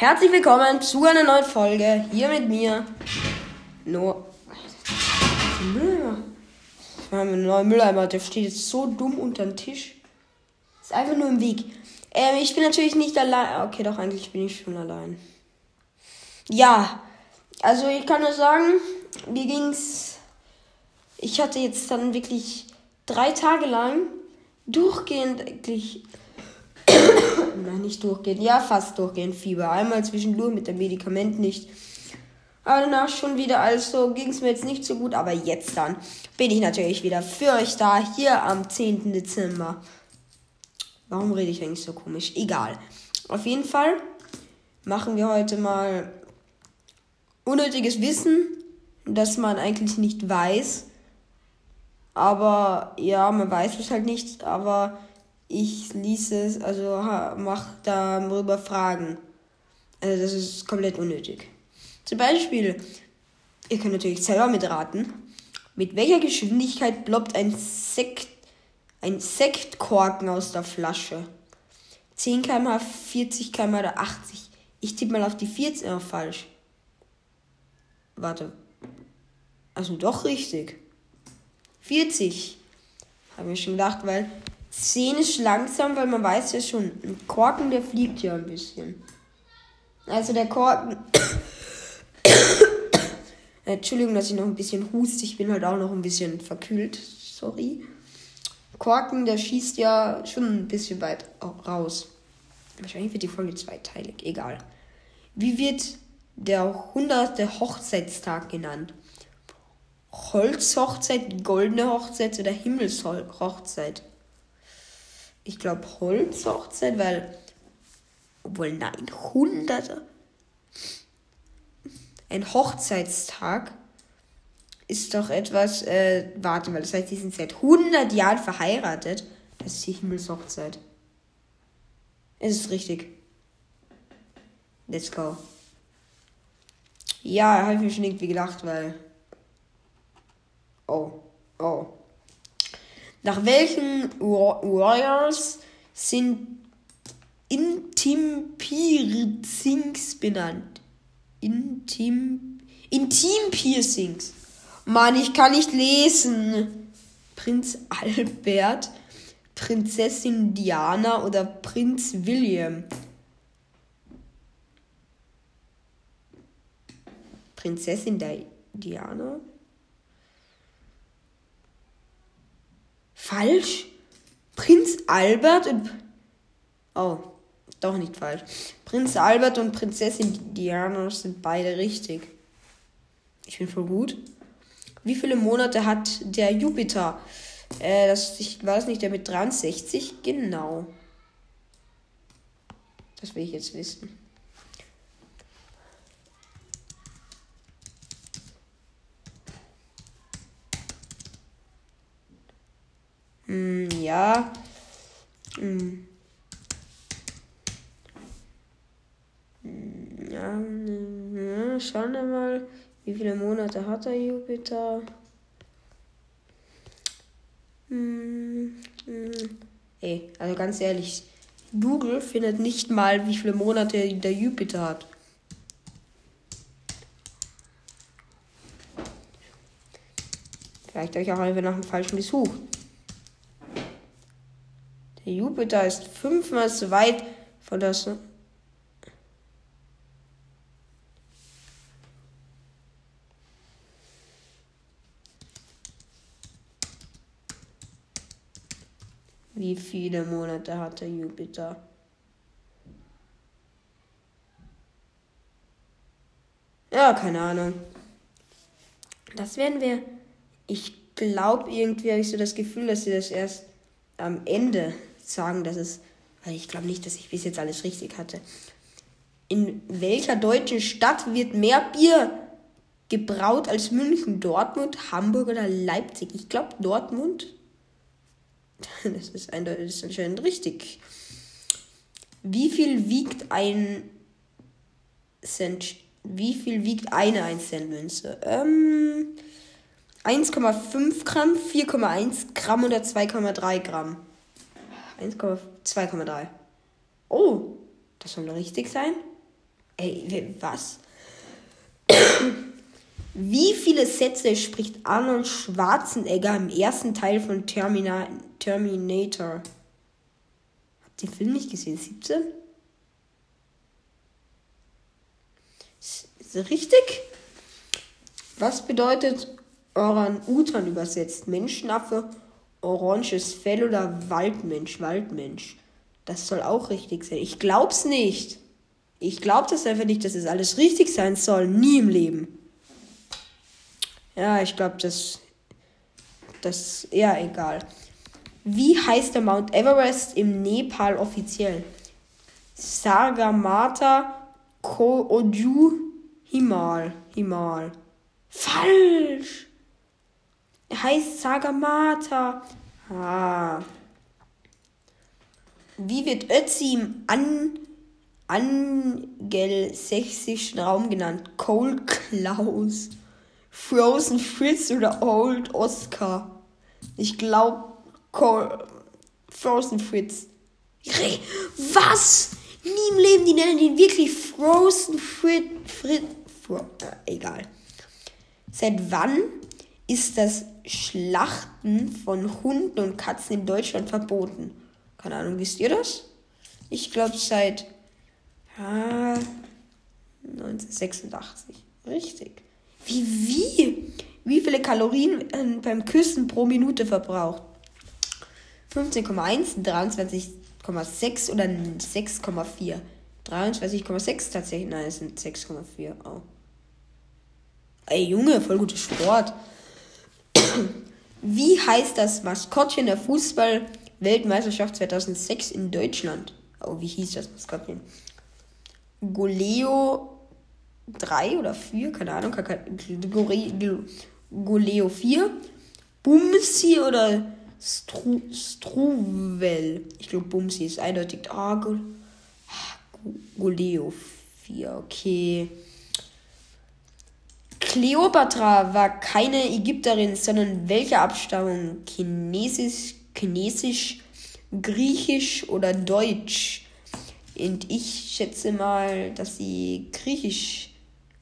Herzlich willkommen zu einer neuen Folge hier mit mir. No. Mülleimer. Wir haben einen neuen Mülleimer, der steht jetzt so dumm unter dem Tisch. Ist einfach nur im Weg. Ähm, ich bin natürlich nicht allein. Okay, doch, eigentlich bin ich schon allein. Ja, also ich kann nur sagen, mir ging's. Ich hatte jetzt dann wirklich drei Tage lang durchgehend eigentlich. Nein, nicht durchgehend. Ja, fast durchgehend Fieber. Einmal zwischendurch mit dem Medikament nicht. Aber danach schon wieder. Also ging es mir jetzt nicht so gut. Aber jetzt dann bin ich natürlich wieder für euch da. Hier am 10. Dezember. Warum rede ich eigentlich so komisch? Egal. Auf jeden Fall machen wir heute mal unnötiges Wissen, das man eigentlich nicht weiß. Aber ja, man weiß es halt nicht, aber ich ließ es, also mach darüber Fragen. Also das ist komplett unnötig. Zum Beispiel, ihr könnt natürlich selber mitraten. Mit welcher Geschwindigkeit ploppt ein Sekt, ein Sektkorken aus der Flasche? 10 km, 40 km oder 80? Ich tippe mal auf die 40, oh, falsch. Warte. Also doch richtig. 40. Habe ich schon gedacht, weil 10 ist langsam, weil man weiß ja schon, ein Korken, der fliegt ja ein bisschen. Also der Korken. Entschuldigung, dass ich noch ein bisschen huste. Ich bin halt auch noch ein bisschen verkühlt. Sorry. Korken, der schießt ja schon ein bisschen weit raus. Wahrscheinlich wird die Folge zweiteilig. Egal. Wie wird der 100. Hochzeitstag genannt. Holzhochzeit, goldene Hochzeit oder Himmelshochzeit. Ich glaube Holzhochzeit, weil. Obwohl, nein, 100. Ein Hochzeitstag ist doch etwas. Äh, warte mal, das heißt, die sind seit 100 Jahren verheiratet. Das ist die Himmelshochzeit. Es ist richtig. Let's go. Ja, habe ich mir schon irgendwie gedacht, weil. Oh, oh. Nach welchen Warriors sind Intim-Piercings benannt? Intim. Intim-Piercings. Mann, ich kann nicht lesen. Prinz Albert, Prinzessin Diana oder Prinz William? Prinzessin Diana? Falsch? Prinz Albert und. Oh, doch nicht falsch. Prinz Albert und Prinzessin Diana sind beide richtig. Ich bin voll gut. Wie viele Monate hat der Jupiter? Äh, das, ich weiß nicht, der mit 63? Genau. Das will ich jetzt wissen. Hm, ja. Hm. Ja, ja, schauen wir mal, wie viele Monate hat der Jupiter? Hm, hm. Ey, also ganz ehrlich, Google findet nicht mal, wie viele Monate der Jupiter hat. Vielleicht habe ich auch einfach nach dem falschen gesucht. Der Jupiter ist fünfmal so weit von der Sonne. Wie viele Monate hat der Jupiter? Ja, keine Ahnung. Das werden wir. Ich glaube, irgendwie habe ich so das Gefühl, dass sie das erst am Ende sagen, dass es, weil ich glaube nicht, dass ich bis jetzt alles richtig hatte. In welcher deutschen Stadt wird mehr Bier gebraut als München, Dortmund, Hamburg oder Leipzig? Ich glaube Dortmund. Das ist eindeutig, das ist anscheinend richtig. Wie viel wiegt ein Cent? Wie viel wiegt eine 1 Cent Münze? Ähm, 1,5 Gramm, 4,1 Gramm oder 2,3 Gramm? 2,3. Oh, das soll richtig sein. Ey, was? Wie viele Sätze spricht Arnold Schwarzenegger im ersten Teil von Termina Terminator? Habt ihr den Film nicht gesehen? 17? Ist das richtig? Was bedeutet Orang-Utan übersetzt? Menschenaffe, oranges Fell oder Waldmensch? Waldmensch. Das soll auch richtig sein. Ich glaub's nicht. Ich glaub das einfach nicht, dass es das alles richtig sein soll. Nie im Leben. Ja, ich glaube, das, das eher egal. Wie heißt der Mount Everest im Nepal offiziell? Sagamata Koju Himal. Himal. Falsch! Er heißt Sagamata. Ah. Wie wird Ötzi im an angelsächsischen Raum genannt? Cold Klaus. Frozen Fritz oder Old Oscar? Ich glaube Frozen Fritz. Was? Nie im Leben, die nennen ihn wirklich Frozen Fritz. Frit, Fr äh, egal. Seit wann ist das Schlachten von Hunden und Katzen in Deutschland verboten? Keine Ahnung, wisst ihr das? Ich glaube seit ah, 1986. Richtig. Wie, wie? Wie viele Kalorien werden beim Küssen pro Minute verbraucht? 15,1, 23,6 oder 6,4? 23,6 tatsächlich. Nein, es sind 6,4. Oh. Ey, Junge, voll guter Sport. Wie heißt das Maskottchen der Fußball-Weltmeisterschaft 2006 in Deutschland? Oh, wie hieß das Maskottchen? Goleo 3 oder 4, keine Ahnung, Goleo 4, Bumsi oder Stru Struvel. Ich glaube, Bumsi ist eindeutig. Ah, Go Goleo 4, okay. Kleopatra war keine Ägypterin, sondern welche Abstammung? Chinesisch, Chinesisch, Griechisch oder Deutsch? Und ich schätze mal, dass sie Griechisch.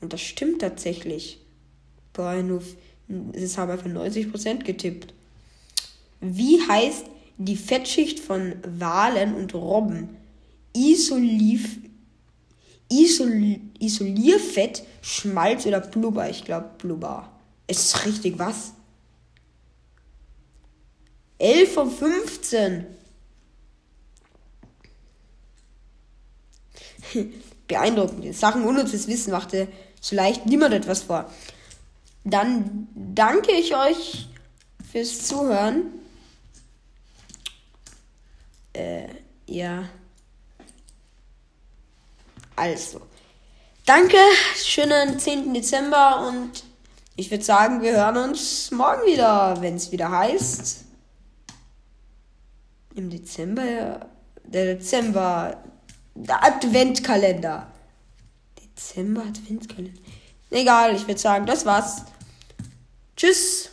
Und das stimmt tatsächlich. Boah, nur. Es haben einfach 90% getippt. Wie heißt die Fettschicht von Walen und Robben? Isoliv, Isol, Isolierfett, Schmalz oder Blubber? Ich glaube Blubber. Ist richtig was? 11 von 15. Beeindruckend. Sachen unnützes Wissen machte so leicht niemand etwas vor. Dann danke ich euch fürs Zuhören. Äh, ja. Also. Danke, schönen 10. Dezember und ich würde sagen, wir hören uns morgen wieder, wenn es wieder heißt. Im Dezember. Der Dezember. Der Adventkalender. Dezember Adventskalender. Egal, ich würde sagen, das war's. Tschüss.